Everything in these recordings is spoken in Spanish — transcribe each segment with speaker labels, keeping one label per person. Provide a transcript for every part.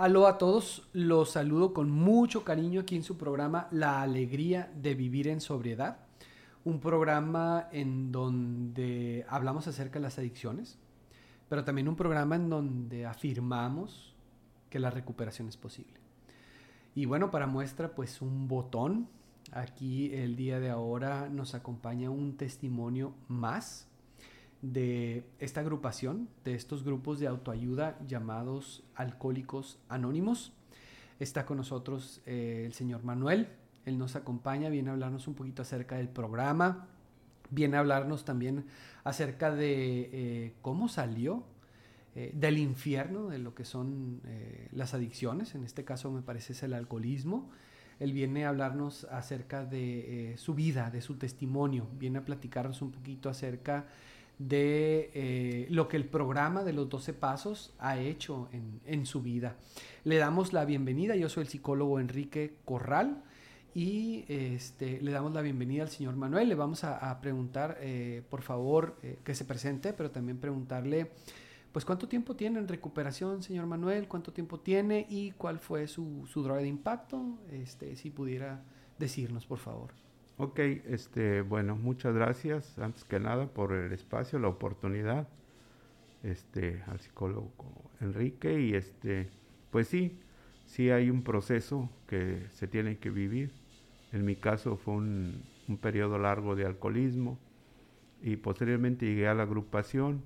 Speaker 1: Aló a todos, los saludo con mucho cariño aquí en su programa La Alegría de Vivir en Sobriedad, un programa en donde hablamos acerca de las adicciones, pero también un programa en donde afirmamos que la recuperación es posible. Y bueno, para muestra pues un botón, aquí el día de ahora nos acompaña un testimonio más de esta agrupación, de estos grupos de autoayuda llamados Alcohólicos Anónimos. Está con nosotros eh, el señor Manuel, él nos acompaña, viene a hablarnos un poquito acerca del programa, viene a hablarnos también acerca de eh, cómo salió eh, del infierno, de lo que son las adicciones, en este caso me parece es el alcoholismo. Él viene a hablarnos acerca de su vida, de su testimonio, viene a platicarnos un poquito acerca eh, lo que el programa de los 12 pasos ha hecho en, su vida. Le damos la bienvenida, yo soy el psicólogo Enrique Corral y este, le damos la bienvenida al señor Manuel. Le vamos a, preguntar, eh, por favor, eh, que se presente, pero también preguntarle, pues, ¿cuánto tiempo tiene en recuperación, señor Manuel? ¿Cuánto tiempo tiene y cuál fue su, su droga de impacto? Este, si pudiera decirnos, por favor.
Speaker 2: Ok, este, bueno, muchas gracias antes que nada por el espacio, la oportunidad, este, al psicólogo Enrique y este, pues sí, sí hay un proceso que se tiene que vivir. En mi caso fue un, periodo largo de alcoholismo y posteriormente llegué a la agrupación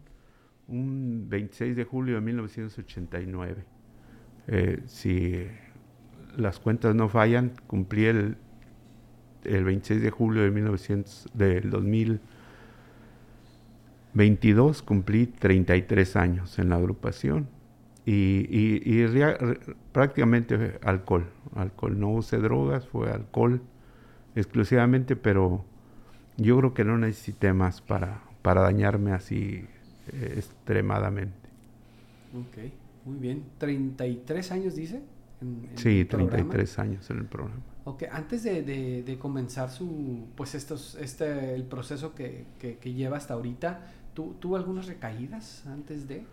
Speaker 2: un 26 de julio de 1989. Eh, si las cuentas no fallan, cumplí el el 26 de julio de 1900, del 2022 cumplí 33 años en la agrupación y, prácticamente alcohol, alcohol, no usé drogas, fue alcohol exclusivamente, pero yo creo que no necesité más para, para dañarme así eh, extremadamente.
Speaker 1: Ok, muy bien. ¿33 años dice?
Speaker 2: sí, 33 años en el programa.
Speaker 1: Ok, antes de, de, comenzar su, pues estos, este, el proceso que, que, lleva hasta ahorita, ¿tuvo algunas recaídas antes de?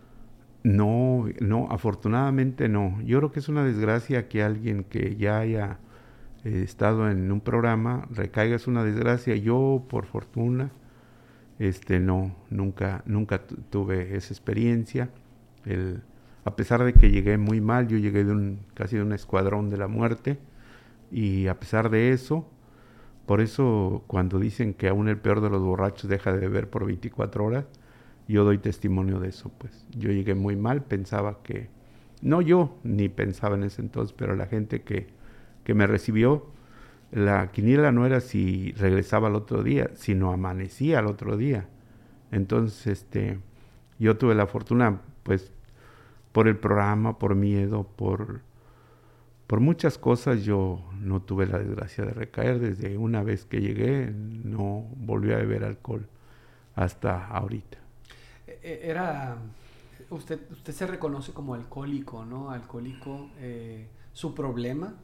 Speaker 2: No, no, afortunadamente no. Yo creo que es una desgracia que alguien que ya haya eh, estado en un programa recaiga, es una desgracia. Yo, por fortuna, este, no, nunca, nunca tuve esa experiencia. El, a pesar de que llegué muy mal, yo llegué de un, casi de un escuadrón de la muerte, y a pesar de eso, por eso cuando dicen que aún el peor de los borrachos deja de beber por 24 horas, yo doy testimonio de eso, pues. Yo llegué muy mal, pensaba que, no yo, ni pensaba en ese entonces, pero la gente que, que me recibió, la quiniela no era si regresaba al otro día, sino amanecía al otro día. Entonces, este, yo tuve la fortuna, pues, por el programa, por miedo, por por muchas cosas yo no tuve la desgracia de recaer. Desde una vez que llegué no volví a beber alcohol hasta ahorita.
Speaker 1: E, e, era, usted, usted se reconoce como alcohólico, ¿no? Alcohólico, eh, su problema,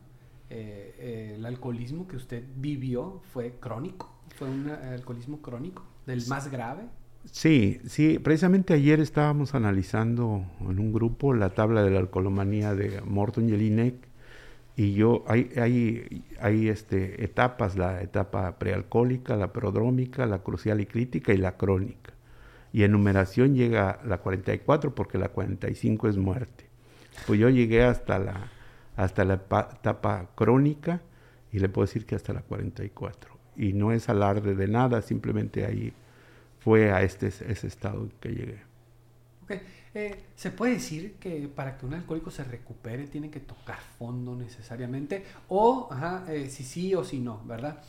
Speaker 1: eh, eh, el alcoholismo que usted vivió fue crónico, fue un alcoholismo crónico, del más grave.
Speaker 2: Sí, sí, precisamente ayer estábamos analizando en un grupo la tabla de la alcoholomanía de Morton Jelinek y yo, hay, hay, hay este, etapas, la etapa prealcohólica, la prodrómica, la crucial y crítica y la crónica. Y en numeración llega la 44 porque la 45 es muerte. Pues yo llegué hasta la, hasta la etapa crónica y le puedo decir que hasta la 44. Y no es alarde de nada, simplemente ahí fue a este, ese estado que llegué.
Speaker 1: Okay. Eh, ¿Se puede decir que para que un alcohólico se recupere tiene que tocar fondo necesariamente? O, ajá, eh, si sí o si no, ¿verdad?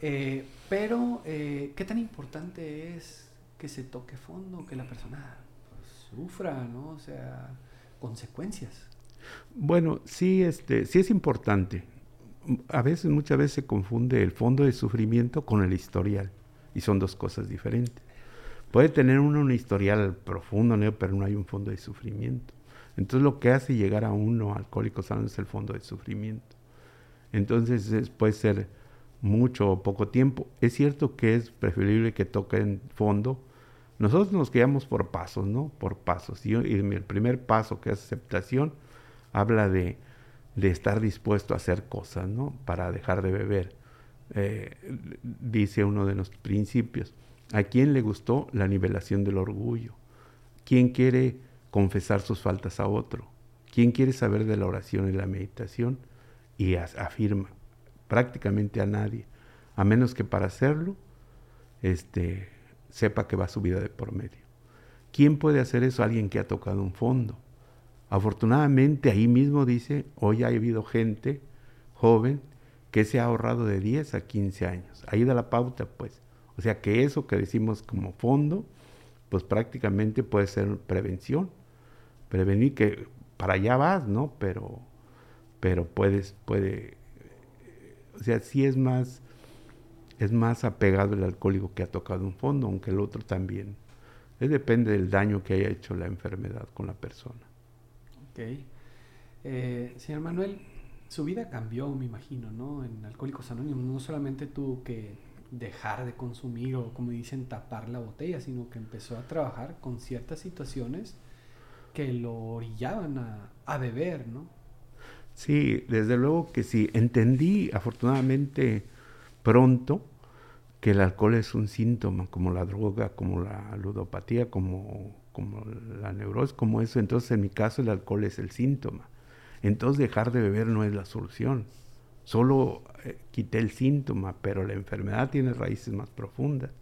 Speaker 1: Eh, pero, ¿qué tan importante es que se toque fondo, que la persona pues, sufra, ¿no? O sea, consecuencias.
Speaker 2: Bueno, sí, este, sí es importante. A veces, muchas veces se confunde el fondo de sufrimiento con el historial y son dos cosas diferentes. Puede tener uno un historial profundo, pero no hay un fondo de sufrimiento. Entonces lo que hace llegar a uno alcohólico sano es el fondo de sufrimiento. Entonces puede ser mucho o poco tiempo. Es cierto que es preferible que toquen fondo. Nosotros nos guiamos por pasos, ¿no? Por pasos. Y, el primer paso que es aceptación, habla de, de estar dispuesto a hacer cosas, ¿no? Para dejar de beber. Eh, dice uno de los principios. ¿A quién le gustó la nivelación del orgullo? ¿Quién quiere confesar sus faltas a otro? ¿Quién quiere saber de la oración y la meditación? Y afirma, prácticamente a nadie, a menos que para hacerlo, este, sepa que va su vida de por medio. ¿Quién puede hacer eso? Alguien que ha tocado un fondo. Afortunadamente ahí mismo dice, hoy ha habido gente joven que se ha ahorrado de 10 a 15 años. Ahí da la pauta, pues. O sea que eso que decimos como fondo, pues prácticamente puede ser prevención. Prevenir que para allá vas, ¿no? Pero, pero puedes, puede, o sea, sí es más, es más apegado el alcohólico que ha tocado un fondo, aunque el otro también. Es depende del daño que haya hecho la enfermedad con la persona.
Speaker 1: Ok. Eh, señor Manuel, su vida cambió, me imagino, ¿no? En Alcohólicos Anónimos, no solamente tuvo que dejar de consumir o, como dicen, tapar la botella, sino que empezó a trabajar con ciertas situaciones que lo orillaban a, beber, ¿no?
Speaker 2: Sí, desde luego que sí. Entendí afortunadamente pronto que el alcohol es un síntoma, como la droga, como la ludopatía, como, como la neurosis, como eso. Entonces, en mi caso, el alcohol es el síntoma. Entonces, dejar de beber no es la solución. Solo eh, quité el síntoma, pero la enfermedad tiene raíces más profundas.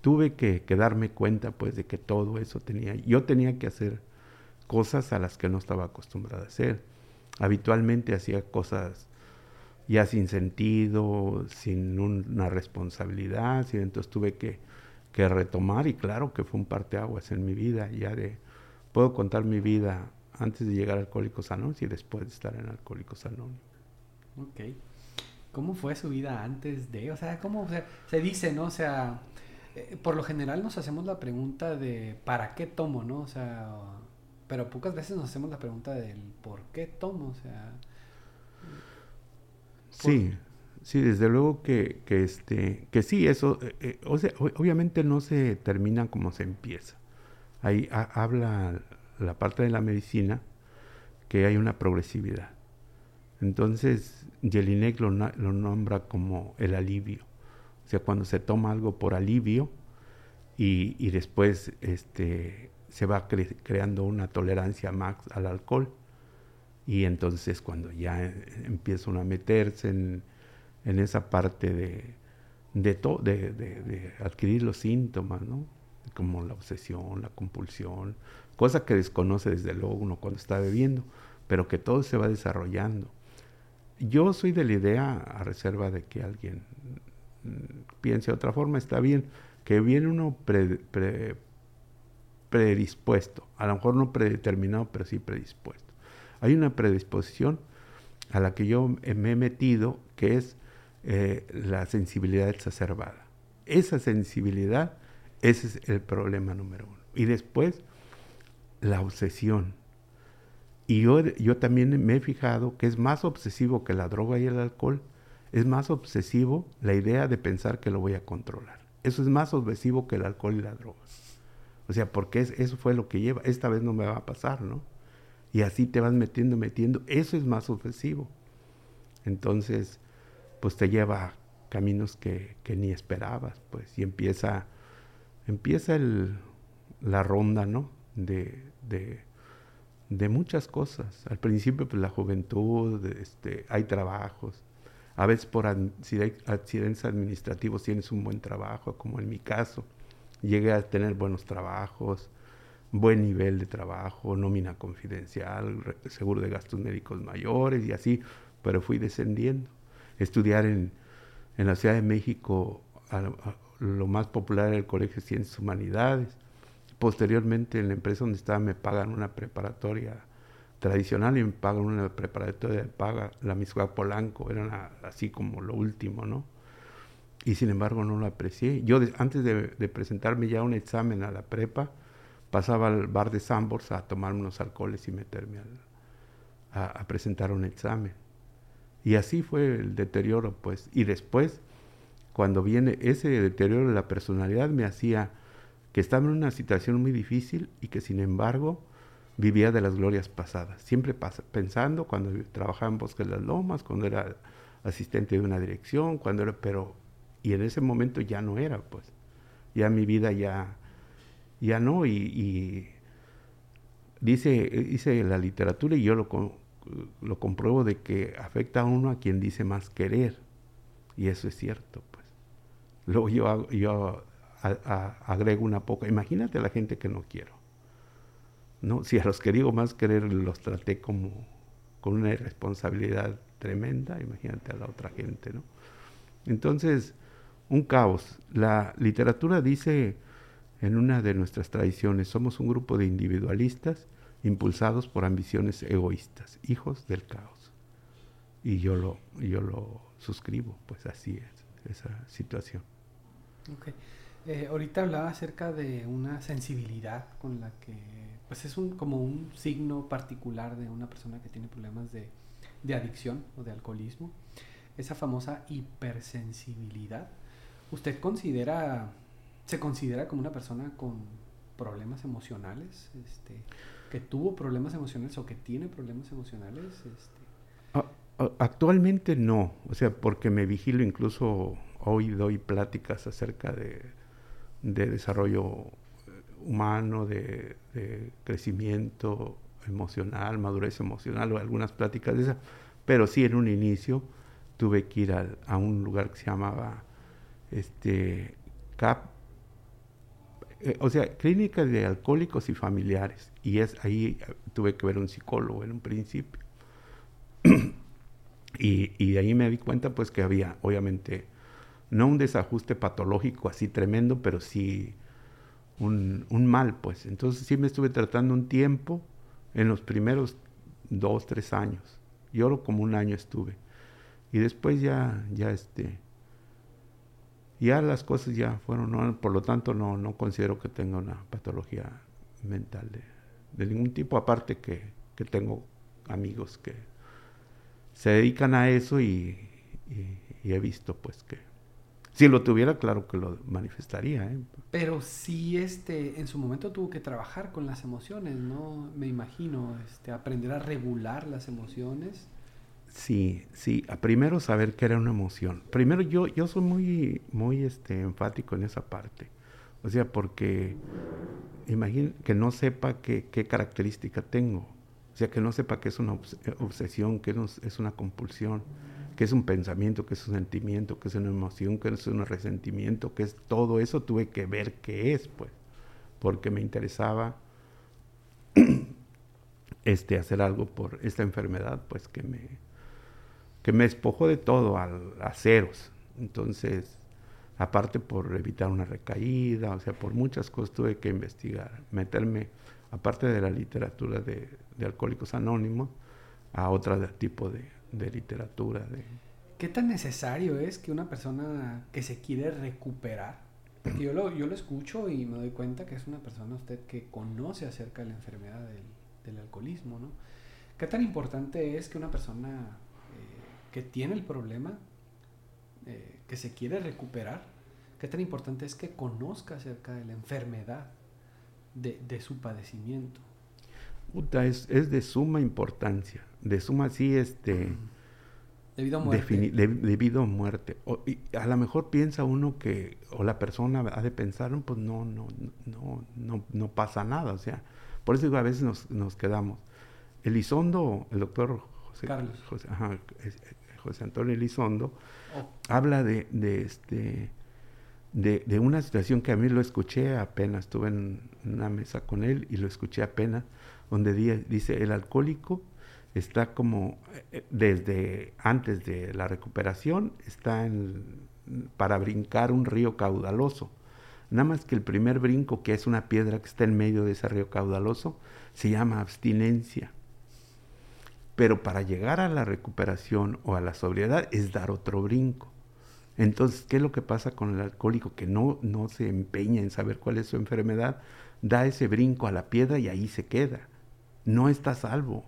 Speaker 2: Tuve que, darme cuenta, pues, de que todo eso tenía. Yo tenía que hacer cosas a las que no estaba acostumbrada a hacer. Habitualmente hacía cosas ya sin sentido, sin una responsabilidad, y entonces tuve que, que, retomar y claro que fue un parteaguas en mi vida, ya de, puedo contar mi vida antes de llegar a Alcohólicos Anónimos y después de estar en Alcohólicos Anónimos.
Speaker 1: Ok. ¿Cómo fue su vida antes de? O sea, ¿cómo se dice, no? O sea, eh, por lo general nos hacemos la pregunta de ¿para qué tomo, no? O sea, pero pocas veces nos hacemos la pregunta del por qué tomo, o sea...
Speaker 2: Sí, sí, desde luego que, que, este, que sí, eso, eh, eh, o sea, obviamente no se termina como se empieza. Ahí habla la parte de la medicina que hay una progresividad. Entonces, Jelinek lo, lo nombra como el alivio. O sea, cuando se toma algo por alivio y, después este, se va creando una tolerancia max al alcohol. Y entonces cuando ya eh, empieza uno a meterse en, esa parte de, de, de, adquirir los síntomas, ¿no? como la obsesión, la compulsión, cosa que desconoce desde luego uno cuando está bebiendo, pero que todo se va desarrollando. Yo soy de la idea, a reserva de que alguien mm, piense de otra forma, está bien, que viene uno pre, predispuesto, a lo mejor no predeterminado, pero sí predispuesto. Hay una predisposición a la que yo me he metido, que es eh, la sensibilidad exacerbada. Esa sensibilidad, ese es el problema número uno. Y después, la obsesión. Y yo, yo también me he fijado que es más obsesivo que la droga y el alcohol, es más obsesivo la idea de pensar que lo voy a controlar. Eso es más obsesivo que el alcohol y la droga. O sea, porque eso fue lo que lleva. Esta vez no me va a pasar, ¿no? Y así te vas metiendo, metiendo. Eso es más ofensivo. Entonces, pues te lleva caminos que, ni esperabas, pues. Y empieza, empieza el, la ronda, ¿no? De, de, muchas cosas. Al principio, pues la juventud, este, hay trabajos. A veces por accidentes administrativos tienes un buen trabajo, como en mi caso llegué a tener buenos trabajos, buen nivel de trabajo, nómina confidencial, seguro de gastos médicos mayores y así, pero fui descendiendo. Estudiar en, en la Ciudad de México, lo más popular era el Colegio de Ciencias Humanidades. Posteriormente, en la empresa donde estaba, me pagan una preparatoria tradicional y me pagan una preparatoria de paga, la Miscuac Polanco, era así como lo último, ¿no? y sin embargo no lo aprecié. Yo antes de, presentarme ya un examen a la prepa, pasaba al bar de Sambors a tomar unos alcoholes y meterme a, presentar un examen. Y así fue el deterioro, pues. Y después, cuando viene ese deterioro de la personalidad, me hacía que estaba en una situación muy difícil y que sin embargo vivía de las glorias pasadas, siempre pensando cuando trabajaba en Bosque de las Lomas, cuando era asistente de una dirección, cuando era, pero, y en ese momento ya no era, pues, ya mi vida ya, ya no, y, dice, dice la literatura, y yo lo, lo compruebo de que afecta a uno a quien dice más querer, y eso es cierto, pues. Luego yo, yo agrego una poca, imagínate a la gente que no quiero ¿no? Si a los que digo más querer los traté como con una irresponsabilidad tremenda, imagínate a la otra gente, ¿no? Entonces, un caos. La literatura dice en una de nuestras tradiciones, somos un grupo de individualistas impulsados por ambiciones egoístas, hijos del caos. Y yo lo, yo lo suscribo, pues así es esa situación.
Speaker 1: Okay. Eh, ahorita hablaba acerca de una sensibilidad con la que, pues es un, como un signo particular de una persona que tiene problemas de, de adicción o de alcoholismo, esa famosa hipersensibilidad. ¿Usted considera, se considera como una persona con problemas emocionales, este, que tuvo problemas emocionales o que tiene problemas emocionales? Este?
Speaker 2: Actualmente no, o sea, porque me vigilo incluso hoy doy pláticas acerca de de desarrollo humano, de, crecimiento emocional, madurez emocional o algunas pláticas de esas, pero sí en un inicio tuve que ir a, un lugar que se llamaba este, CAP, eh, o sea, Clínica de Alcohólicos y Familiares, y es ahí tuve que ver un psicólogo en un principio. y, y de ahí me di cuenta pues que había obviamente no un desajuste patológico así tremendo, pero sí un, mal, pues. Entonces sí me estuve tratando un tiempo en los primeros dos, tres años. Yo como un año estuve. Y después ya, ya este, ya las cosas ya fueron, por lo tanto no, no considero que tenga una patología mental de, ningún tipo, aparte que, que, tengo amigos que se dedican a eso y he visto pues que si lo tuviera, claro que lo manifestaría. ¿eh?
Speaker 1: Pero sí, este, en su momento tuvo que trabajar con las emociones, ¿no? Me imagino, este, aprender a regular las emociones.
Speaker 2: Sí, sí. A primero saber qué era una emoción. Primero yo, yo soy muy, muy, este, enfático en esa parte. O sea, porque imagino que no sepa qué, qué característica tengo. O sea, que no sepa que es una obsesión, que es una compulsión que es un pensamiento, que es un sentimiento, que es una emoción, que es un resentimiento, que es todo eso, tuve que ver qué es, pues, porque me interesaba este, hacer algo por esta enfermedad, pues, que me, que me despojó de todo al, a ceros. Entonces, aparte por evitar una recaída, o sea, por muchas cosas tuve que investigar, meterme, aparte de la literatura de, de Alcohólicos Anónimos, a otro tipo de, de literatura. De...
Speaker 1: ¿Qué tan necesario es que una persona que se quiere recuperar, porque yo lo, yo lo escucho y me doy cuenta que es una persona usted que conoce acerca de la enfermedad del, del alcoholismo, ¿no? ¿Qué tan importante es que una persona eh, que tiene el problema, eh, que se quiere recuperar, qué tan importante es que conozca acerca de la enfermedad, de, de su padecimiento?
Speaker 2: Puta, es, es de suma importancia de suma sí, este...
Speaker 1: Debido a muerte.
Speaker 2: debido a muerte. y a lo mejor piensa uno que, o la persona ha de pensar, pues no, no, no, no, no pasa nada. O sea, por eso digo, a veces nos, nos quedamos. Elizondo, el doctor José,
Speaker 1: Carlos.
Speaker 2: José, José Antonio Elizondo, oh. habla de, de este de, de, una situación que a mí lo escuché apenas, estuve en una mesa con él y lo escuché apenas, donde dice, el alcohólico está como eh, desde antes de la recuperación, está para brincar un río caudaloso. Nada más que el primer brinco, que es una piedra que está en medio de ese río caudaloso, se llama abstinencia. Pero para llegar a la recuperación o a la sobriedad es dar otro brinco. Entonces, ¿qué es lo que pasa con el alcohólico? Que no, no se empeña en saber cuál es su enfermedad, da ese brinco a la piedra y ahí se queda. No está salvo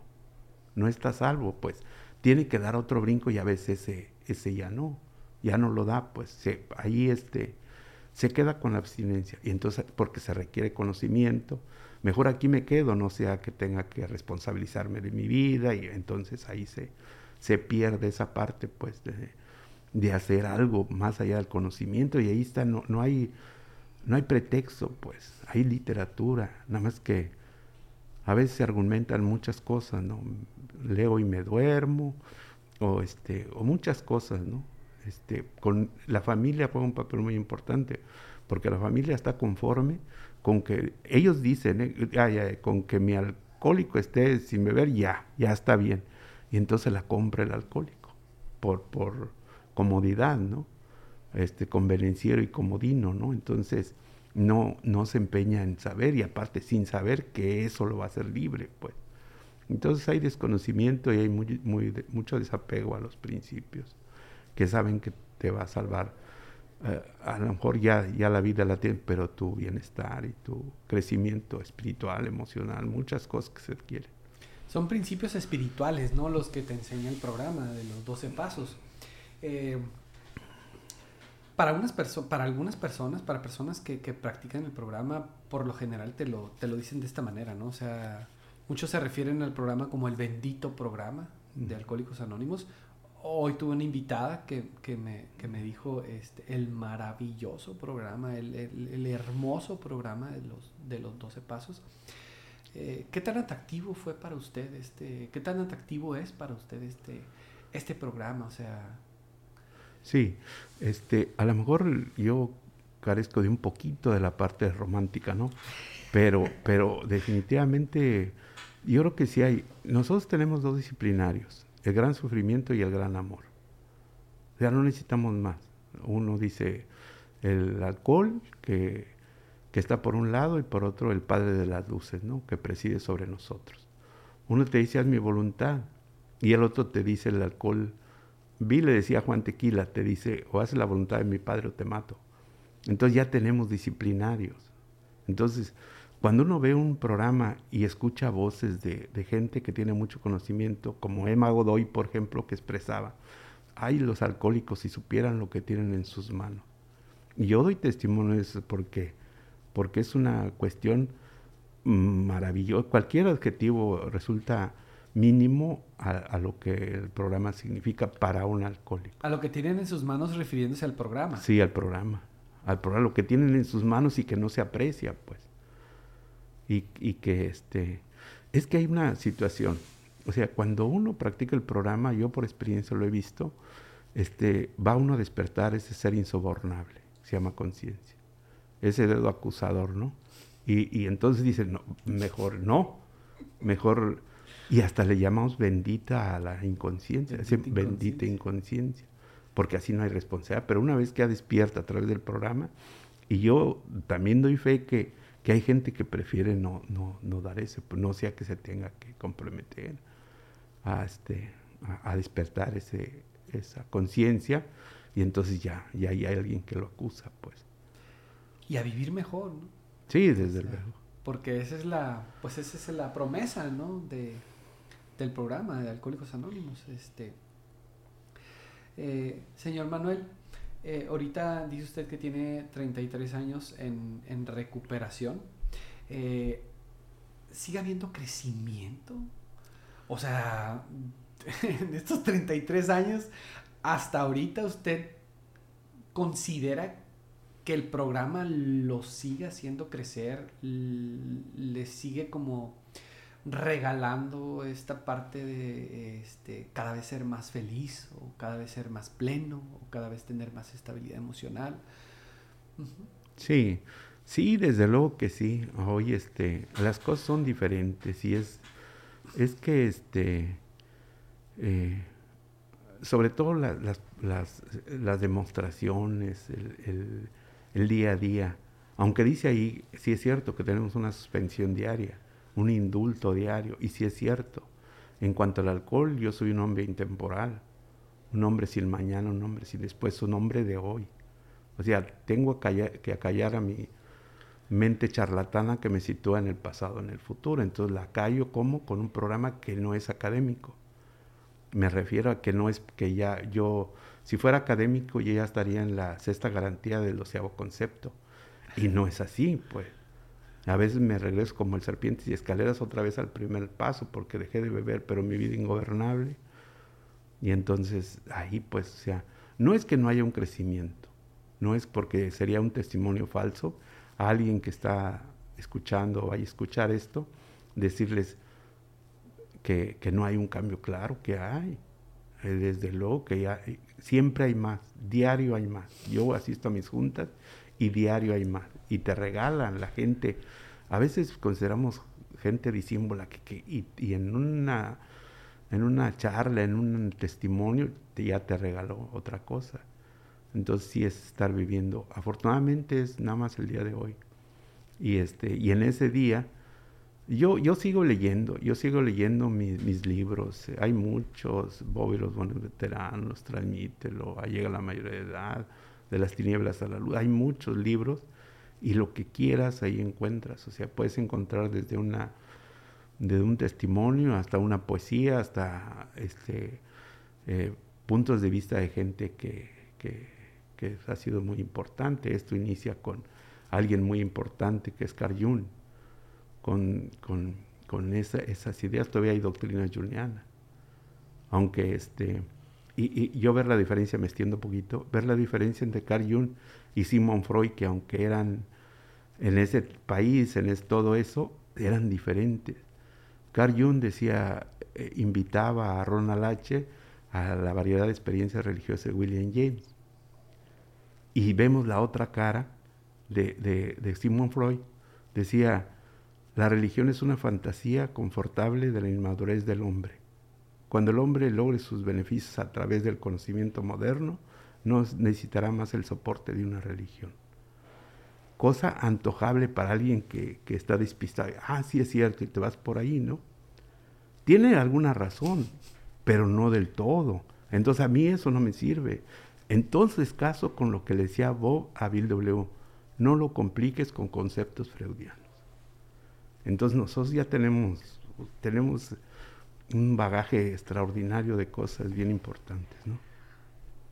Speaker 2: no está salvo, pues tiene que dar otro brinco y a veces ese, ese ya no, ya no lo da, pues ahí este, se queda con la abstinencia. Y entonces, porque se requiere conocimiento, mejor aquí me quedo, no sea que tenga que responsabilizarme de mi vida y entonces ahí se, se pierde esa parte pues de, de hacer algo más allá del conocimiento y ahí está, no, no, hay, no hay pretexto pues, hay literatura, nada más que a veces se argumentan muchas cosas, ¿no? Leo y me duermo, o este, o muchas cosas, ¿no? Este, con la familia juega un papel muy importante, porque la familia está conforme con que ellos dicen, eh, con que mi alcohólico esté sin beber, ya, ya está bien. Y entonces la compra el alcohólico, por, por comodidad, ¿no? Este, convenenciero y comodino, ¿no? Entonces, no, no se empeña en saber y aparte sin saber que eso lo va a hacer libre, pues. Entonces hay desconocimiento y hay muy, mucho desapego a los principios, que saben que te va a salvar. Eh, a lo mejor ya, ya la vida la tiene, pero tu bienestar y tu crecimiento espiritual, emocional, muchas cosas que se quieren.
Speaker 1: Son principios espirituales, ¿no? Los que te enseña el programa de los 12 pasos. Eh, para, unas para algunas personas, para personas que, que, practican el programa, por lo general te lo, te lo dicen de esta manera, ¿no? O sea, muchos se refieren al programa como el bendito programa de Alcohólicos Anónimos. Hoy tuve una invitada que, que, me, que me, dijo este, el maravilloso programa, el, el, el, hermoso programa de los, de los 12 pasos. Eh, ¿Qué tan atractivo fue para usted este, qué tan atractivo es para usted este, este programa? O sea,
Speaker 2: Sí, este, a lo mejor yo carezco de un poquito de la parte romántica, ¿no? Pero, pero definitivamente yo creo que sí hay. Nosotros tenemos dos disciplinarios, el gran sufrimiento y el gran amor. Sea, no necesitamos más. Uno dice el alcohol, que, que está por un lado, y por otro el Padre de las Luces, ¿no? Que preside sobre nosotros. Uno te dice, haz mi voluntad, y el otro te dice el alcohol Vi le decía Juan Tequila, te dice, o haces la voluntad de mi padre o te mato. Entonces ya tenemos disciplinarios. Entonces, cuando uno ve un programa y escucha voces de, gente que tiene mucho conocimiento, como Emma Godoy, por ejemplo, que expresaba, ay, los alcohólicos si supieran lo que tienen en sus manos. Y yo doy testimonio de eso porque, porque es una cuestión maravillosa. Cualquier adjetivo resulta mínimo a, lo que el programa significa para un alcohólico.
Speaker 1: A lo que tienen en sus manos refiriéndose al programa.
Speaker 2: Sí, al programa. Al programa, lo que tienen en sus manos y que no se aprecia, pues. Y, y que este. Es que hay una situación. O sea, cuando uno practica el programa, yo por experiencia lo he visto, este, va uno a despertar ese ser insobornable, se llama conciencia. Ese dedo acusador, ¿no? Y, y entonces dice, no, mejor no, mejor y hasta le llamamos bendita a la inconsciencia, bendita, bendita inconsciencia, porque así no hay responsabilidad. Pero una vez que ya despierta a través del programa, y yo también doy fe que, que hay gente que prefiere no, no, no dar ese, no sea que se tenga que comprometer a, este, a, despertar ese, esa conciencia, y entonces ya, ya hay alguien que lo acusa, pues.
Speaker 1: Y a vivir mejor, ¿no?
Speaker 2: Sí, desde luego.
Speaker 1: Porque esa es la, pues esa es la promesa, ¿no? De, del programa de Alcohólicos Anónimos. Este, eh, señor Manuel, eh, ahorita dice usted que tiene 33 años en, recuperación. Eh, ¿Sigue habiendo crecimiento? O sea, en estos 33 años, hasta ahorita usted considera que el programa lo sigue haciendo crecer, le sigue como regalando esta parte de este, cada vez ser más feliz o cada vez ser más pleno o cada vez tener más estabilidad emocional.
Speaker 2: Sí, sí, desde luego que sí. Hoy este, las cosas son diferentes y es, es que este, eh, sobre todo las, las, las, demostraciones, el, el día a día, aunque dice ahí, sí es cierto que tenemos una suspensión diaria, un indulto diario. Y si es cierto, en cuanto al alcohol, yo soy un hombre intemporal, un hombre sin mañana, un hombre sin después, un hombre de hoy. O sea, tengo que acallar a mi mente charlatana que me sitúa en el pasado, en el futuro. Entonces la callo como con un programa que no es académico. Me refiero a que no es que ya yo Si fuera académico, yo ya estaría en la sexta garantía del doceavo concepto. Y no es así, pues. A veces me regreso como el serpientes y escaleras otra vez al primer paso porque dejé de beber, pero mi vida ingobernable. Y entonces ahí pues, o sea, no es que no haya un crecimiento, no es porque sería un testimonio falso a alguien que está escuchando o vaya a escuchar esto, decirles que, que no hay un cambio claro, que hay. Eh, desde luego que ya, siempre hay más, diario hay más. Yo asisto a mis juntas y diario hay más. Y te regalan la gente. A veces consideramos gente disímbola que, y, en una en una charla, en un testimonio, ya te regaló otra cosa. Entonces sí es estar viviendo. Afortunadamente es nada más el día de hoy. Y este, y en ese día, yo, yo sigo leyendo, yo sigo leyendo mis, mis libros. Hay muchos, Bobby los buenos veteranos, Transmítelo, llega la mayoría de edad, de las tinieblas a la luz. Hay muchos libros y lo que quieras ahí encuentras. O sea, puedes encontrar desde una desde un testimonio hasta una poesía, hasta este, eh, puntos de vista de gente que, que, que, ha sido muy importante. Esto inicia con alguien muy importante que es Carl Jung, con, con, con esa, esas ideas todavía hay doctrina juliana. Aunque este, y, y, yo ver la diferencia, me extiendo un poquito, ver la diferencia entre Carl Jung y Simon Freud, que aunque eran en ese país, en todo eso, eran diferentes. Carl Jung decía, eh, invitaba a Ronald H. a la variedad de experiencias religiosas de William James. Y vemos la otra cara de, de, de Sigmund Freud. Decía, la religión es una fantasía confortable de la inmadurez del hombre. Cuando el hombre logre sus beneficios a través del conocimiento moderno, no necesitará más el soporte de una religión. Cosa antojable para alguien que, que está despistado. Ah, sí es cierto, y te vas por ahí, ¿no? Tiene alguna razón, pero no del todo. Entonces a mí eso no me sirve. Entonces caso con lo que le decía Bob a Bill W. No lo compliques con conceptos freudianos. Entonces nosotros ya tenemos, tenemos un bagaje extraordinario de cosas bien importantes, ¿no?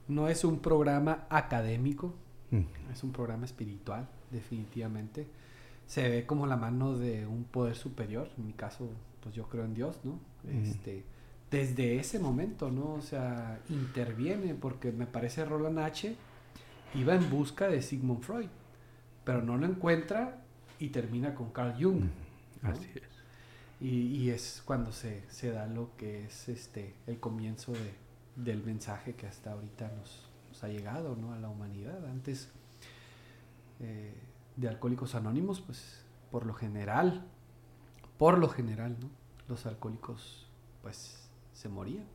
Speaker 1: No es un programa académico, mm. es un programa espiritual, definitivamente. Se ve como la mano de un poder superior, en mi caso, pues yo creo en Dios, ¿no? Mm. Este, desde ese momento, ¿no? O sea, interviene, porque me parece Roland H. iba en busca de Sigmund Freud, pero no lo encuentra y termina con Carl Jung.
Speaker 2: Así es.
Speaker 1: Y, y, es cuando se, se, da lo que es este el comienzo de, del mensaje que hasta ahorita nos, ha llegado ¿no? a la humanidad. Antes eh, de Alcohólicos Anónimos, pues por lo general, por lo general, ¿no? los alcohólicos pues se morían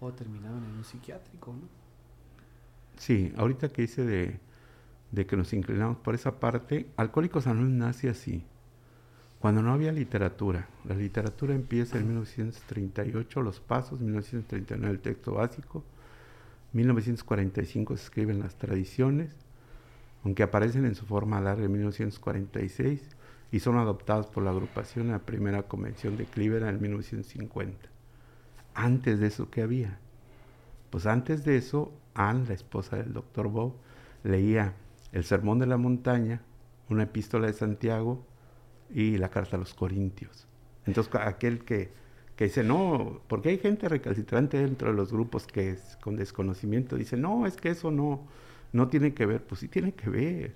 Speaker 1: o terminaban en un psiquiátrico, ¿no?
Speaker 2: Sí, ahorita que dice de, de que nos inclinamos por esa parte, Alcohólicos Anónimos nace así cuando no había literatura. La literatura empieza en 1938, los pasos, 1939 el texto básico, 1945 se escriben las tradiciones, aunque aparecen en su forma larga en 1946 y son adoptados por la agrupación en la primera convención de Cleveland en 1950. Antes de eso, ¿qué había? Pues antes de eso, Anne, la esposa del doctor Bob, leía el Sermón de la Montaña, una epístola de Santiago, y la carta a los Corintios. Entonces, aquel que, que dice, no, porque hay gente recalcitrante dentro de los grupos que es, con desconocimiento dice, no, es que eso no, no tiene que ver. Pues sí tiene que ver.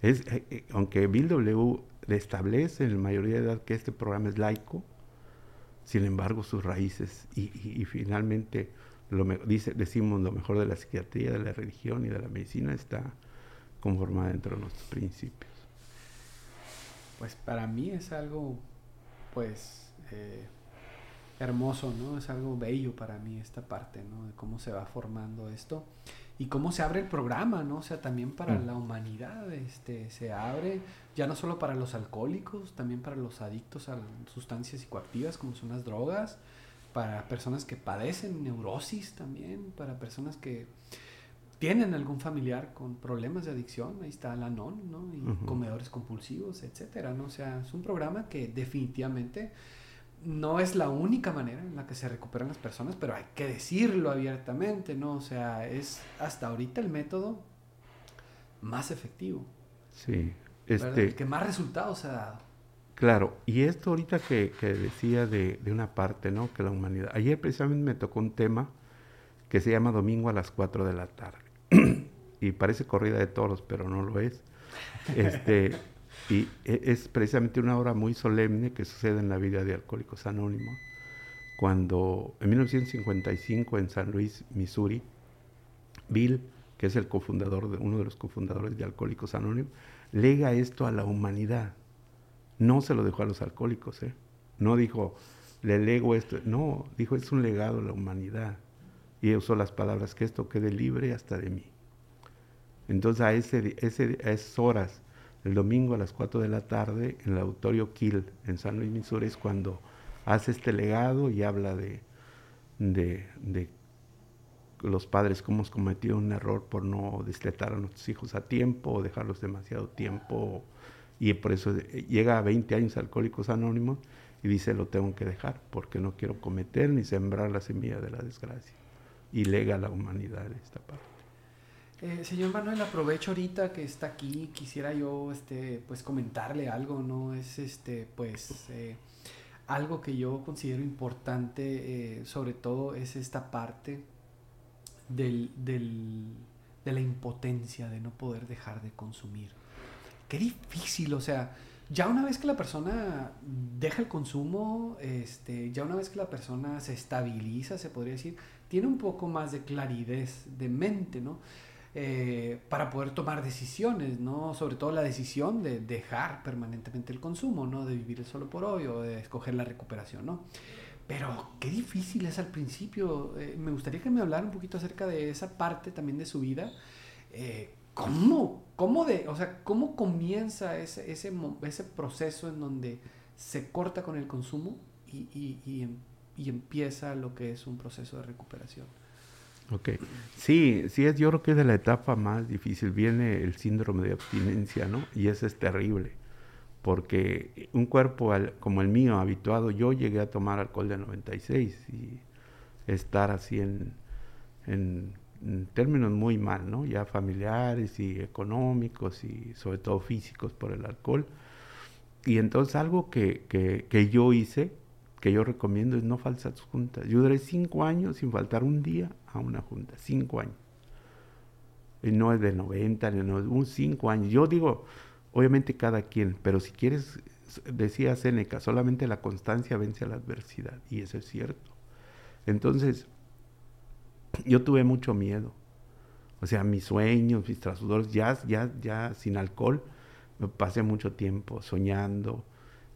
Speaker 2: Es, eh, eh, aunque Bill W. establece en la mayoría de edad que este programa es laico, sin embargo sus raíces y, finalmente lo dice, decimos lo mejor de la psiquiatría, de la religión y de la medicina está conformada dentro de nuestros principios
Speaker 1: pues para mí es algo, pues, eh, hermoso, ¿no? Es algo bello para mí esta parte, ¿no? De cómo se va formando esto y cómo se abre el programa, ¿no? O sea, también para mm. la humanidad, este, se abre ya no solo para los alcohólicos, también para los adictos a sustancias psicoactivas como son las drogas, para personas que padecen neurosis también, para personas que tienen algún familiar con problemas de adicción, ahí está la NON, ¿no? Y comedores compulsivos, etcétera, ¿no? O sea, es un programa que definitivamente no es la única manera en la que se recuperan las personas, pero hay que decirlo abiertamente, ¿no? O sea, es hasta ahorita el método más efectivo.
Speaker 2: Sí.
Speaker 1: Este, el que más resultados ha dado.
Speaker 2: Claro, y esto ahorita que, decía de, de, una parte, ¿no? Que la humanidad. Ayer precisamente me tocó un tema que se llama Domingo a las 4 de la tarde. Y parece corrida de toros, pero no lo es. Este, y e, es precisamente una hora muy solemne que sucede en la vida de Alcohólicos Anónimos, cuando en 1955 en San Luis, Missouri, Bill, que es el cofundador, de, uno de los cofundadores de Alcohólicos Anónimos, lega esto a la humanidad. No se lo dejó a los alcohólicos, ¿eh? No dijo, le lego esto. No, dijo, es un legado a la humanidad. Y usó las palabras, que esto quede libre hasta de mí. Entonces a, ese, ese, a esas horas, el domingo a las 4 de la tarde, en el auditorio Kill, en San Luis, Missouri, es cuando hace este legado y habla de, de, de los padres cómo hemos cometido un error por no destetar a nuestros hijos a tiempo o dejarlos demasiado tiempo. Y por eso llega a 20 años Alcohólicos Anónimos y dice lo tengo que dejar porque no quiero cometer ni sembrar la semilla de la desgracia. Y lega a la humanidad esta parte.
Speaker 1: Eh, señor Manuel, aprovecho ahorita que está aquí, quisiera yo este, pues comentarle algo, ¿no? Es este, pues eh, algo que yo considero importante, eh, sobre todo es esta parte del, de la impotencia de no poder dejar de consumir. Qué difícil, o sea, ya una vez que la persona deja el consumo, este, ya una vez que la persona se estabiliza, se podría decir, tiene un poco más de claridad de mente, ¿no? Eh, para poder tomar decisiones, ¿no? Sobre todo la decisión de dejar permanentemente el consumo, ¿no? De vivir solo por hoy o de escoger la recuperación, ¿no? Pero qué difícil es al principio. Eh, me gustaría que me hablara un poquito acerca de esa parte también de su vida. Eh, ¿Cómo? ¿Cómo, de, o sea, ¿Cómo comienza ese, ese, ese proceso en donde se corta con el consumo y, y, y, y, empieza lo que es un proceso de recuperación?
Speaker 2: Ok. Sí, sí, es, yo creo que es de la etapa más difícil. Viene el síndrome de abstinencia, ¿no? Y ese es terrible porque un cuerpo como el mío, habituado, yo llegué a tomar alcohol de 96 y estar así en, en, términos muy mal, ¿no? Ya familiares y económicos y sobre todo físicos por el alcohol. Y entonces algo que, que, que yo hice, que yo recomiendo, es no falsar tus juntas. Yo duré cinco años sin faltar un día a una junta, cinco años. Y no es de 90, no es un cinco años. Yo digo, Obviamente cada quien, pero si quieres, decía Séneca, solamente la constancia vence a la adversidad, y eso es cierto. Entonces, yo tuve mucho miedo. O sea, mis sueños, mis trasudores, ya, ya, ya sin alcohol, pasé mucho tiempo soñando,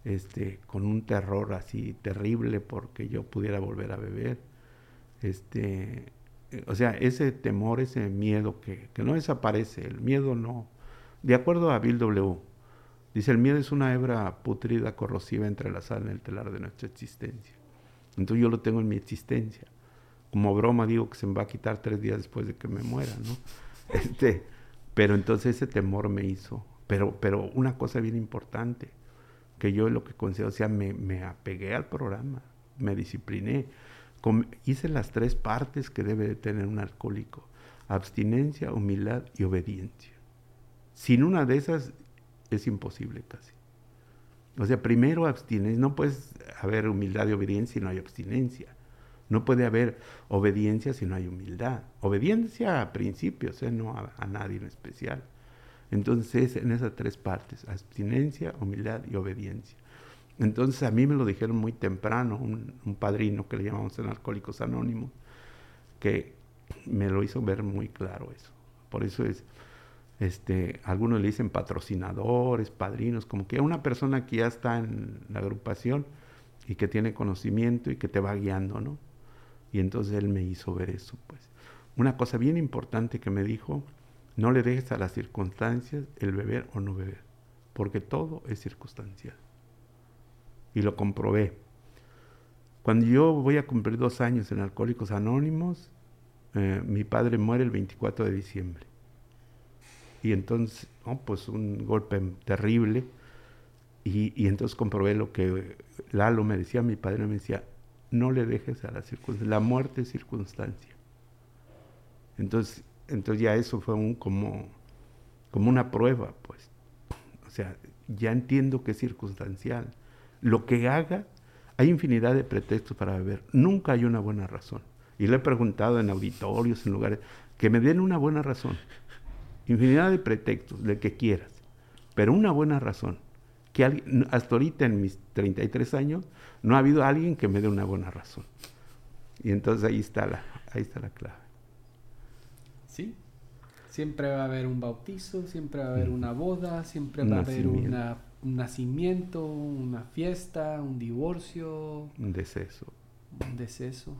Speaker 2: este, con un terror así terrible porque yo pudiera volver a beber. Este, o sea, ese temor, ese miedo que, que no desaparece, el miedo no, de acuerdo a Bill W., dice, el miedo es una hebra putrida, corrosiva, entrelazada en el telar de nuestra existencia. Entonces yo lo tengo en mi existencia. Como broma digo que se me va a quitar tres días después de que me muera, ¿no? Este, pero entonces ese temor me hizo. Pero, pero una cosa bien importante, que yo lo que considero, o sea, me, me apegué al programa, me discipliné, hice las tres partes que debe de tener un alcohólico, abstinencia, humildad y obediencia. Sin una de esas es imposible casi. O sea, primero abstinencia. No puede haber humildad y obediencia si no hay abstinencia. No puede haber obediencia si no hay humildad. Obediencia a principios, ¿eh? no a, nadie en especial. Entonces, en esas tres partes, abstinencia, humildad y obediencia. Entonces, a mí me lo dijeron muy temprano, un, padrino que le llamamos en Alcohólicos Anónimos, que me lo hizo ver muy claro eso. Por eso es, este, algunos le dicen patrocinadores, padrinos, como que una persona que ya está en la agrupación y que tiene conocimiento y que te va guiando, ¿no? Y entonces él me hizo ver eso, pues. Una cosa bien importante que me dijo, no le dejes a las circunstancias el beber o no beber, porque todo es circunstancial. Y lo comprobé. Cuando yo voy a cumplir dos años en Alcohólicos Anónimos, eh, mi padre muere el 24 de diciembre. Y entonces, pues un golpe terrible. Y, entonces comprobé lo que Lalo me decía, mi padre me decía, no le dejes a la circunstancia, la muerte es circunstancia. Entonces, entonces ya eso fue un como, como una prueba, pues. O sea, ya entiendo que es circunstancial. Lo que haga, hay infinidad de pretextos para beber. Nunca hay una buena razón. Y le he preguntado en auditorios, en lugares, que me den una buena razón. Infinidad de pretextos, de que quieras. Pero una buena razón. Que hasta ahorita en mis 33 años no ha habido alguien que me dé una buena razón. Y entonces ahí está la, ahí está la clave.
Speaker 1: Sí. Siempre va a haber un bautizo, siempre va a haber una boda, siempre va a haber una, un nacimiento, una fiesta, un divorcio.
Speaker 2: Un deceso.
Speaker 1: Un deceso,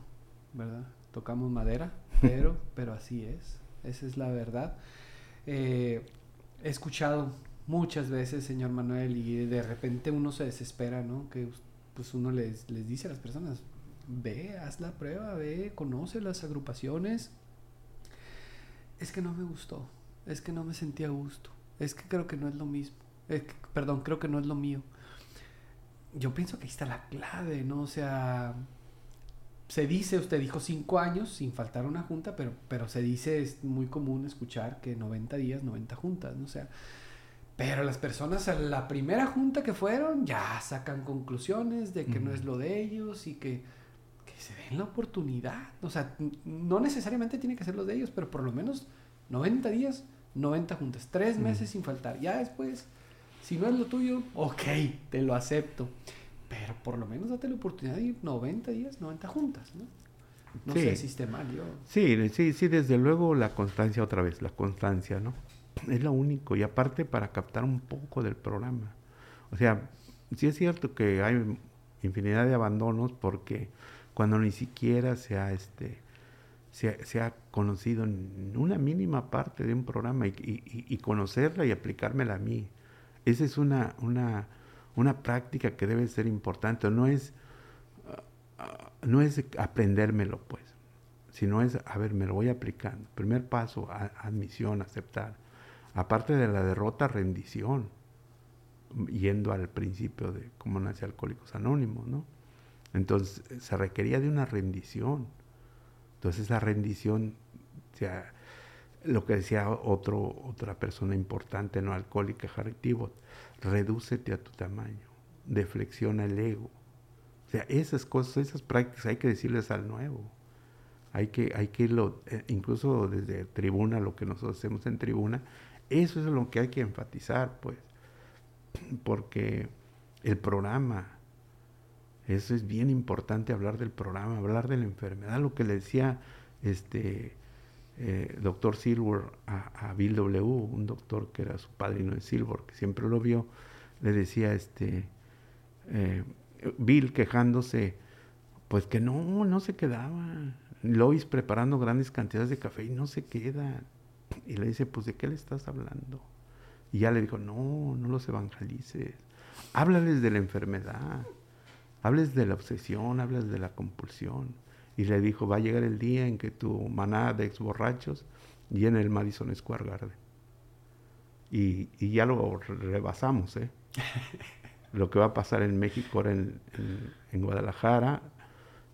Speaker 1: ¿verdad? Tocamos madera, pero, pero así es. Esa es la verdad. Eh, he escuchado muchas veces, señor Manuel, y de repente uno se desespera, ¿no? Que pues uno les, les dice a las personas, ve, haz la prueba, ve, conoce las agrupaciones. Es que no me gustó, es que no me sentí a gusto, es que creo que no es lo mismo, perdón, creo que no es lo mío. Yo pienso que ahí está la clave, ¿no? O sea, se dice, usted dijo cinco años sin faltar una junta, pero, pero se dice, es muy común escuchar que 90 días, 90 juntas, ¿no? O sea, pero las personas a la primera junta que fueron ya sacan conclusiones de que no es lo de ellos y que, que, se den la oportunidad. O sea, no necesariamente tiene que ser lo de ellos, pero por lo menos 90 días, 90 juntas, tres meses sin faltar. Ya después, si no es lo tuyo, ok, te lo acepto. Pero por lo menos date la oportunidad de ir 90 días, 90 juntas, ¿no? No sé si esté mal yo.
Speaker 2: Sí, sí, sí, desde luego la constancia otra vez, la constancia, ¿no? Es lo único. Y aparte para captar un poco del programa. O sea, sí es cierto que hay infinidad de abandonos porque cuando ni siquiera se ha, este, se, ha conocido una mínima parte de un programa y, y conocerla y aplicármela a mí. Esa es una, una una práctica que debe ser importante, no es, ah, no es aprendérmelo, pues, sino es, a ver, me lo voy aplicando. Primer paso, admisión, aceptar. Aparte de la derrota, rendición, yendo al principio de cómo nace Alcohólicos Anónimos, ¿no? Entonces, se requería de una rendición. Entonces, esa rendición, lo que decía otro, otra persona importante, no alcohólica, Harry redúcete a tu tamaño, deflexiona el ego. O sea, esas cosas, esas prácticas hay que decirles al nuevo. Hay que, hay que irlo, eh, incluso desde tribuna, lo que nosotros hacemos en tribuna, eso es lo que hay que enfatizar, pues. Porque el programa, eso es bien importante hablar del programa, hablar de la enfermedad, lo que le decía este eh, doctor Silver a, Bill W., un doctor que era su padrino de Silver, que siempre lo vio, le decía, este, eh, Bill quejándose, pues que no, no se quedaba. Lois preparando grandes cantidades de café y no se queda. Y le dice, pues ¿de qué le estás hablando? Y ya le dijo, no, no los evangelices. Háblales de la enfermedad. Hables de la obsesión, hablas de la compulsión y le dijo, va a llegar el día en que tu manada de ex borrachos llene el Madison Square Garden. Y, ya lo rebasamos, ¿eh? lo que va a pasar en México, ahora en, Guadalajara.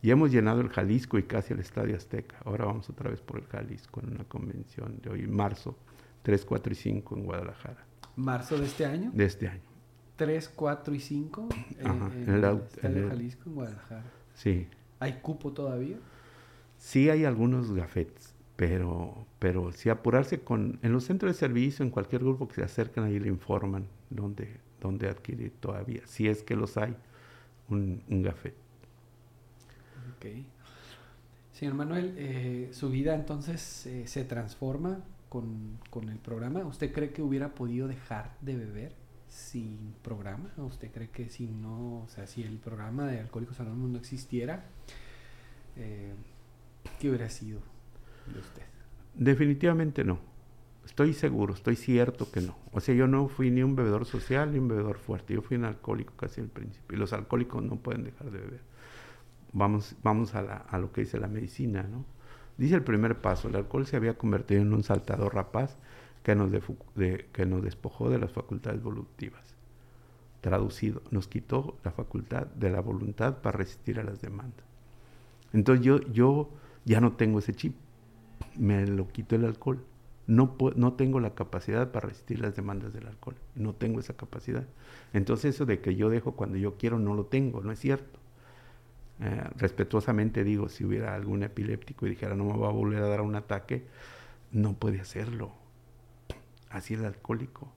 Speaker 2: Y hemos llenado el Jalisco y casi el Estadio Azteca. Ahora vamos otra vez por el Jalisco en una convención de hoy, marzo 3, 4 y 5 en Guadalajara.
Speaker 1: ¿Marzo de este año?
Speaker 2: De este año.
Speaker 1: 3, 4 y 5 en, el, Estadio Jalisco en Guadalajara.
Speaker 2: Sí.
Speaker 1: ¿Hay cupo todavía?
Speaker 2: Sí hay algunos gafetes, pero, pero si apurarse con, en los centros de servicio, en cualquier grupo que se acercan, ahí le informan dónde, dónde adquirir todavía, si es que los hay, un, un gafet.
Speaker 1: Ok. Señor Manuel, eh, su vida entonces eh, se transforma con, con, el programa. ¿Usted cree que hubiera podido dejar de beber sin programa? ¿Usted cree que si no, o sea, si el programa de Alcohólicos Anónimos no existiera, eh, ¿qué hubiera sido de usted?
Speaker 2: Definitivamente no. Estoy seguro, estoy cierto que no. O sea, yo no fui ni un bebedor social ni un bebedor fuerte. Yo fui un alcohólico casi al principio. Y los alcohólicos no pueden dejar de beber. Vamos, vamos a, a lo que dice la medicina, ¿no? Dice el primer paso, el alcohol se había convertido en un saltador rapaz que nos, que nos despojó de las facultades evolutivas. traducido, nos quitó la facultad de la voluntad para resistir a las demandas. Entonces yo, yo ya no tengo ese chip, me lo quito el alcohol. No, no tengo la capacidad para resistir las demandas del alcohol, no tengo esa capacidad. Entonces eso de que yo dejo cuando yo quiero no lo tengo, no es cierto. Eh, respetuosamente digo, si hubiera algún epiléptico y dijera no me va a volver a dar un ataque, no puede hacerlo. Así el alcohólico.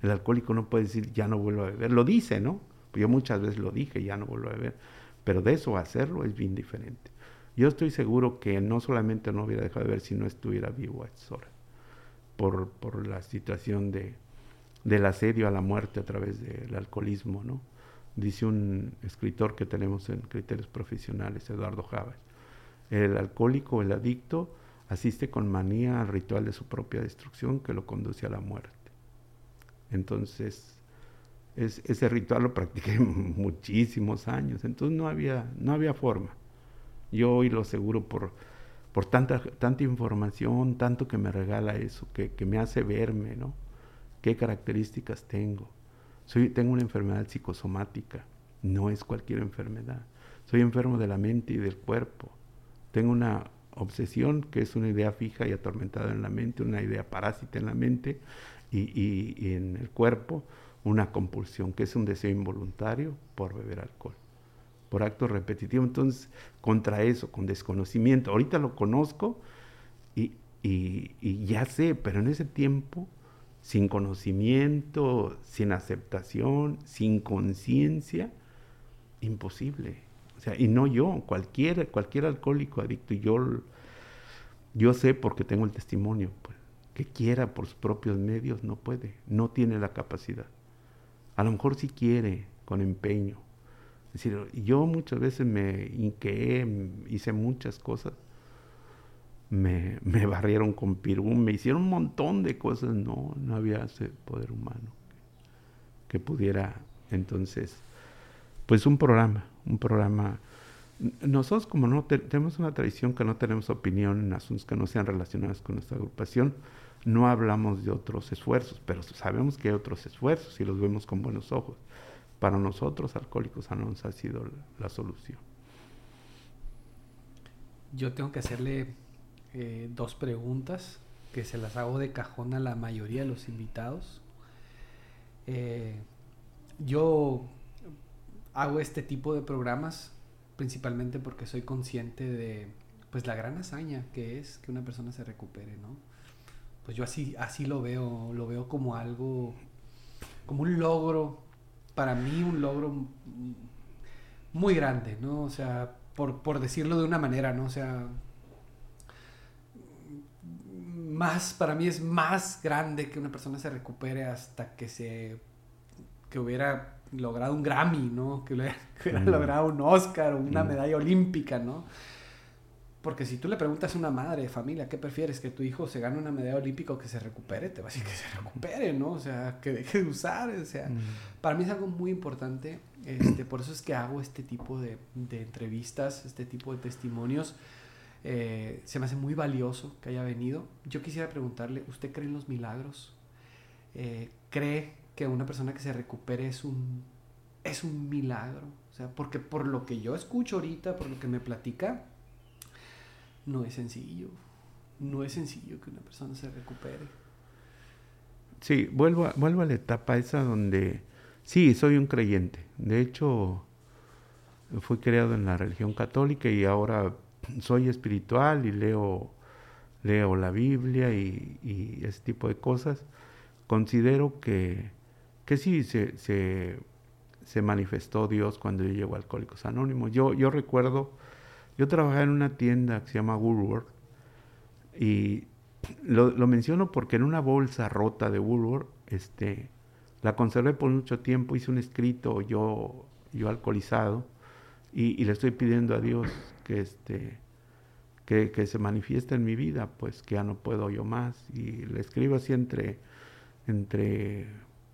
Speaker 2: El alcohólico no puede decir ya no vuelvo a beber. Lo dice, ¿no? Yo muchas veces lo dije, ya no vuelvo a beber. Pero de eso hacerlo es bien diferente. Yo estoy seguro que no solamente no hubiera dejado de beber si no estuviera vivo a esa hora. Por, por la situación de, del asedio a la muerte a través del alcoholismo, ¿no? Dice un escritor que tenemos en criterios profesionales, Eduardo Java. El alcohólico, el adicto, asiste con manía al ritual de su propia destrucción que lo conduce a la muerte. Entonces, ese ritual lo practiqué muchísimos años, entonces no había, no había forma. Yo hoy lo aseguro por, por tanta, tanta información, tanto que me regala eso, que, que me hace verme, ¿no? ¿Qué características tengo? Soy, tengo una enfermedad psicosomática, no es cualquier enfermedad. Soy enfermo de la mente y del cuerpo. Tengo una obsesión que es una idea fija y atormentada en la mente, una idea parásita en la mente y, en el cuerpo, una compulsión que es un deseo involuntario por beber alcohol, por acto repetitivo. Entonces, contra eso, con desconocimiento, ahorita lo conozco y, y ya sé, pero en ese tiempo sin conocimiento, sin aceptación, sin conciencia, imposible. O sea, y no yo, cualquier, cualquier alcohólico adicto, y yo, yo sé porque tengo el testimonio, pues, que quiera por sus propios medios, no puede, no tiene la capacidad. A lo mejor sí quiere, con empeño. Es decir, yo muchas veces me inqueé, hice muchas cosas, me, me, barrieron con pirú, me hicieron un montón de cosas. No, no había ese poder humano que, pudiera entonces, pues un programa, un programa. Nosotros como no tenemos una tradición que no tenemos opinión en asuntos que no sean relacionados con nuestra agrupación, no hablamos de otros esfuerzos, pero sabemos que hay otros esfuerzos y los vemos con buenos ojos. Para nosotros, Alcohólicos Anónimos, ha sido la solución.
Speaker 1: Yo tengo que hacerle eh, dos preguntas que se las hago de cajón a la mayoría de los invitados. Eh, yo hago este tipo de programas principalmente porque soy consciente de pues la gran hazaña que es que una persona se recupere, ¿no? Pues yo así, así lo veo, lo veo como algo, como un logro, para mí un logro muy grande, ¿no? O sea, por, por decirlo de una manera, ¿no? O sea, más, para mí es más grande que una persona se recupere hasta que se, que hubiera logrado un Grammy, ¿no? Que hubiera, logrado un Oscar o una medalla olímpica, ¿no? Porque si tú le preguntas a una madre de familia, ¿qué prefieres? ¿Que tu hijo se gane una medalla olímpica o que se recupere? Te va a decir que se recupere, ¿no? O sea, que deje de usar. O sea, para mí es algo muy importante. Este, por eso es que hago este tipo de, de entrevistas, este tipo de testimonios eh, se me hace muy valioso que haya venido. Yo quisiera preguntarle, ¿usted cree en los milagros? Eh, ¿Cree que una persona que se recupere es un, es un milagro? O sea, porque por lo que yo escucho ahorita, por lo que me platica, no es sencillo. No es sencillo que una persona se recupere.
Speaker 2: Sí, vuelvo a, vuelvo a la etapa esa donde, sí, soy un creyente. De hecho, fui criado en la religión católica y ahora soy espiritual y leo, leo la Biblia y, ese tipo de cosas, considero que, que sí se, se, manifestó Dios cuando yo llego a Alcohólicos Anónimos. Yo, yo recuerdo, yo trabajaba en una tienda que se llama Woolworth y lo, lo, menciono porque en una bolsa rota de Woolworth, este, la conservé por mucho tiempo, hice un escrito yo, yo alcoholizado y, le estoy pidiendo a Dios que, este, que, se manifiesta en mi vida, pues que ya no puedo yo más. Y le escribo así entre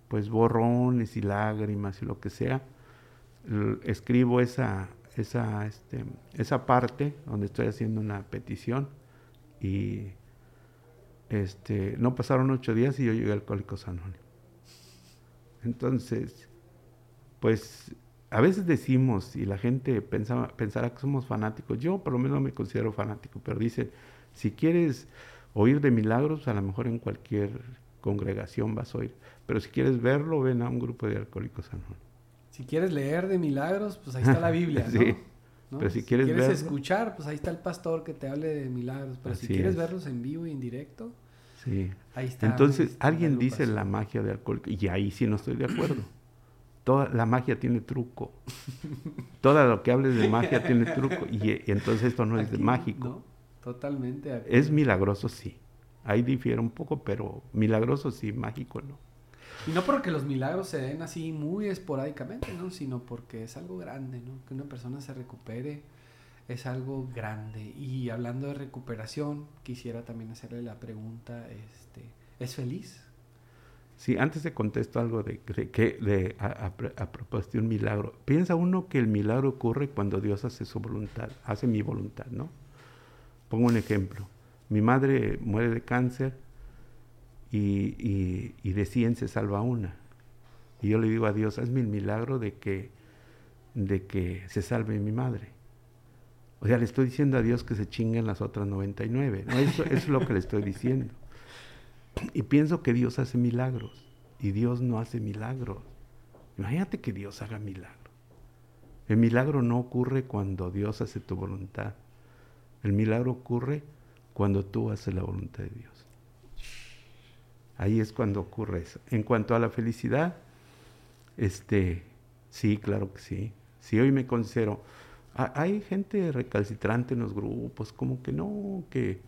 Speaker 2: pues borrones y lágrimas y lo que sea. escribo esa, esa, este, esa parte donde estoy haciendo una petición y este, no pasaron ocho días y yo llegué al Alcohólicos Anónimos. Entonces, pues a veces decimos, y la gente pensará que somos fanáticos, yo por lo menos me considero fanático, pero dicen, si quieres oír de milagros, a lo mejor en cualquier congregación vas a oír, pero si quieres verlo, ven a un grupo de alcohólicos anónimos.
Speaker 1: Si quieres leer de milagros, pues ahí está la Biblia, ¿no? sí.
Speaker 2: Pero si quieres,
Speaker 1: escuchar, pues ahí está el pastor que te hable de milagros. Pero si quieres verlos en vivo y en directo,
Speaker 2: sí. ahí está. Entonces, alguien dice la magia de alcohólico, y ahí sí no estoy de acuerdo. Toda la magia tiene truco. Todo lo que hables de magia tiene truco. Y, entonces esto no es de mágico.
Speaker 1: totalmente.
Speaker 2: Es milagroso, sí. Ahí difiere un poco, pero milagroso sí, mágico no.
Speaker 1: Y no porque los milagros se den así muy esporádicamente, ¿no? Sino porque es algo grande, ¿no? Que una persona se recupere es algo grande. Y hablando de recuperación, quisiera también hacerle la pregunta, este, ¿es feliz?
Speaker 2: Sí, antes de contesto algo de, que de, a, a, propósito de un milagro. Piensa uno que el milagro ocurre cuando Dios hace su voluntad, hace mi voluntad, ¿no? Pongo un ejemplo. Mi madre muere de cáncer y, de 100 se salva una. Y yo le digo a Dios, hazme el milagro de que, de que se salve mi madre. O sea, le estoy diciendo a Dios que se chinguen las otras 99. ¿no? Eso, eso es lo que le estoy diciendo. Y pienso que Dios hace milagros. Y Dios no hace milagros. Imagínate que Dios haga milagros. El milagro no ocurre cuando Dios hace tu voluntad. El milagro ocurre cuando tú haces la voluntad de Dios. Ahí es cuando ocurre eso. En cuanto a la felicidad, este, sí, claro que sí. Si hoy me considero, hay gente recalcitrante en los grupos, como que no, que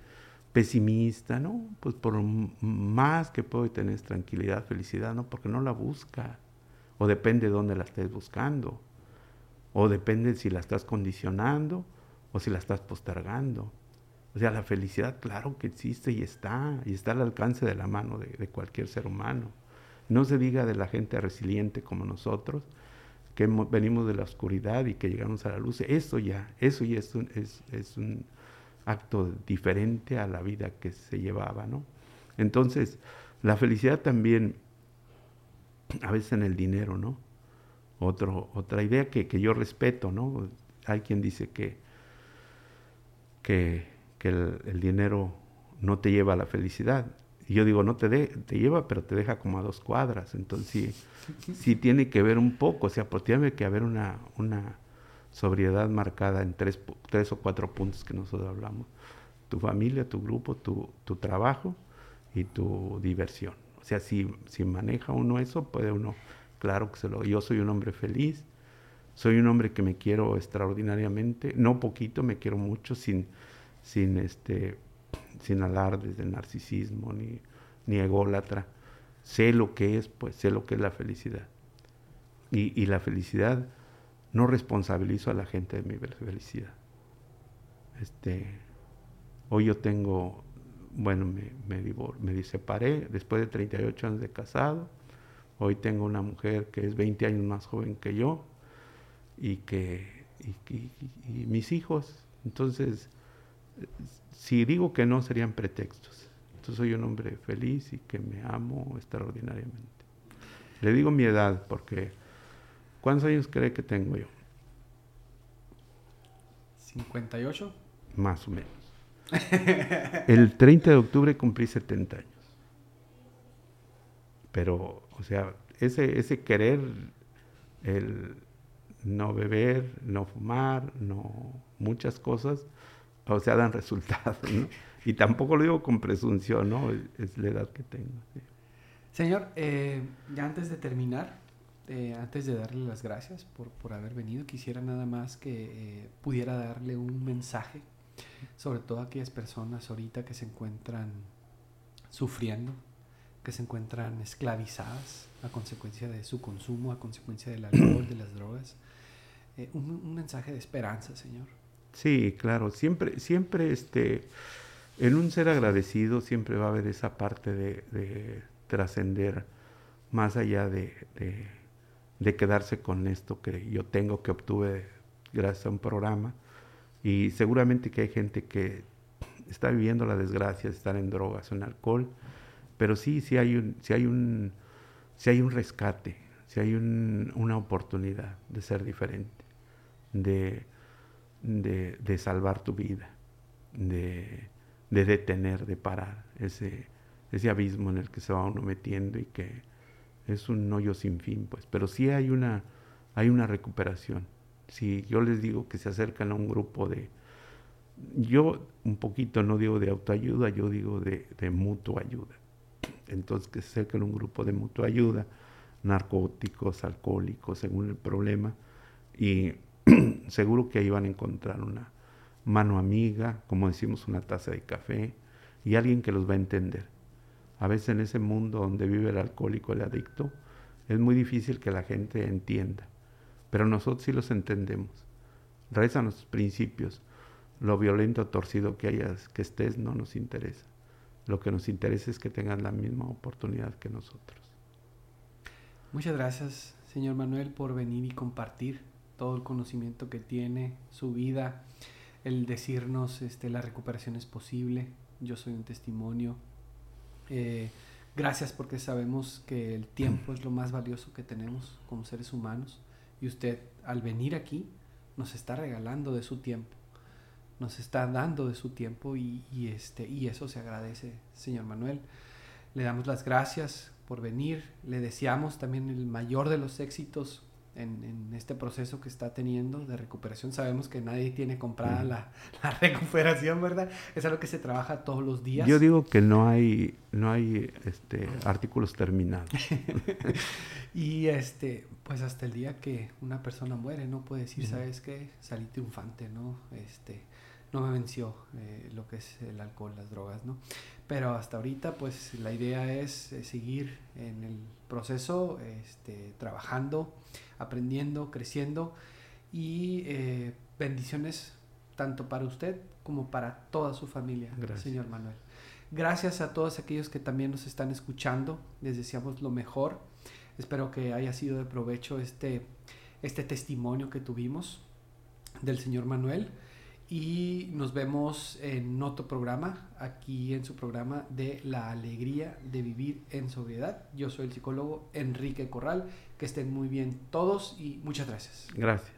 Speaker 2: pesimista, ¿no? Pues por más que puedo tener tranquilidad, felicidad, ¿no? Porque no la busca. O depende de dónde la estés buscando. O depende si la estás condicionando o si la estás postergando. O sea, la felicidad, claro que existe y está, y está al alcance de la mano de, cualquier ser humano. No se diga de la gente resiliente como nosotros, que venimos de la oscuridad y que llegamos a la luz. Eso ya, eso ya es un, es, un acto diferente a la vida que se llevaba, ¿no? Entonces, la felicidad también, a veces en el dinero, ¿no? Otro, otra idea que, que yo respeto, ¿no? Hay quien dice que, que que el, dinero no te lleva a la felicidad. Y yo digo, no te, de, te lleva, pero te deja como a dos cuadras. Entonces sí, tiene que ver un poco, o sea, pues tiene que haber una, una sobriedad marcada en tres, tres o cuatro puntos que nosotros hablamos. Tu familia, tu grupo, tu, tu trabajo y tu diversión. O sea, si, si maneja uno eso, puede uno, claro que se lo... Yo soy un hombre feliz, soy un hombre que me quiero extraordinariamente, no poquito, me quiero mucho, sin sin, este, sin alardes de narcisismo ni, ni ególatra. Sé lo que es, pues sé lo que es la felicidad. Y, la felicidad, no responsabilizo a la gente de mi felicidad. Este, hoy yo tengo, bueno, me, me, me separé después de 38 años de casado. Hoy tengo una mujer que es 20 años más joven que yo y que y mis hijos. Entonces, si digo que no, serían pretextos. Entonces soy un hombre feliz y que me amo extraordinariamente. Le digo mi edad porque ¿cuántos años cree que tengo yo?
Speaker 1: 58.
Speaker 2: Más o menos. El 30 de octubre cumplí 70 años. Pero, o sea, ese, ese querer, el no beber, no fumar, no muchas cosas, o sea, dan resultados. Y tampoco lo digo con presunción, ¿no? Es, la edad que tengo.
Speaker 1: Señor, eh, ya antes de terminar, eh, antes de darle las gracias por, por haber venido, quisiera nada más que eh, pudiera darle un mensaje, sobre todo a aquellas personas ahorita que se encuentran sufriendo, que se encuentran esclavizadas a consecuencia de su consumo, a consecuencia del alcohol, de las drogas. un, un mensaje de esperanza, Señor.
Speaker 2: Sí, claro, siempre, siempre este, en un ser agradecido siempre va a haber esa parte de, trascender más allá de, quedarse con esto que yo tengo, que obtuve gracias a un programa. Y seguramente que hay gente que está viviendo la desgracia de estar en drogas o en alcohol, pero sí, sí hay un, sí hay un, sí hay un rescate, si hay una oportunidad de ser diferente, de, de, salvar tu vida, de, de, detener, de parar ese, ese abismo en el que se va uno metiendo y que es un hoyo sin fin, pues. Pero sí hay una, hay una recuperación. Si yo les digo que se acercan a un grupo de, yo un poquito no digo de autoayuda, yo digo de, de mutua ayuda. Entonces que se acerquen a un grupo de mutua ayuda, narcóticos, alcohólicos, según el problema, y seguro que ahí van a encontrar una mano amiga, como decimos, una taza de café, y alguien que los va a entender. A veces en ese mundo donde vive el alcohólico, el adicto, es muy difícil que la gente entienda, pero nosotros sí los entendemos. Rezan los principios. Lo violento, torcido que hayas, que estés, no nos interesa. Lo que nos interesa es que tengan la misma oportunidad que nosotros.
Speaker 1: Muchas gracias, señor Manuel, por venir y compartir todo el conocimiento que tiene, su vida, el decirnos este, la recuperación es posible. Yo soy un testimonio. Eh, gracias porque sabemos que el tiempo es lo más valioso que tenemos como seres humanos y usted al venir aquí nos está regalando de su tiempo, nos está dando de su tiempo y, y, este, y eso se agradece, señor Manuel. Le damos las gracias por venir, le deseamos también el mayor de los éxitos en, este proceso que está teniendo de recuperación. Sabemos que nadie tiene comprada la, la, recuperación, ¿verdad? Es algo que se trabaja todos los días.
Speaker 2: Yo digo que no hay, no hay este, artículos terminados.
Speaker 1: y este, pues hasta el día que una persona muere, no puede decir, ¿sabes qué? Salí triunfante, ¿no? Este, no me venció eh, lo que es el alcohol, las drogas, ¿no? Pero hasta ahorita, pues la idea es eh, seguir en el proceso, este, trabajando, aprendiendo, creciendo y eh, bendiciones tanto para usted como para toda su familia, señor Manuel. Gracias a todos aquellos que también nos están escuchando, les deseamos lo mejor. Espero que haya sido de provecho este, este testimonio que tuvimos del señor Manuel y nos vemos en otro programa, aquí en su programa de La alegría de vivir en sobriedad. Yo soy el psicólogo Enrique Corral. Que estén muy bien todos y muchas gracias.
Speaker 2: Gracias.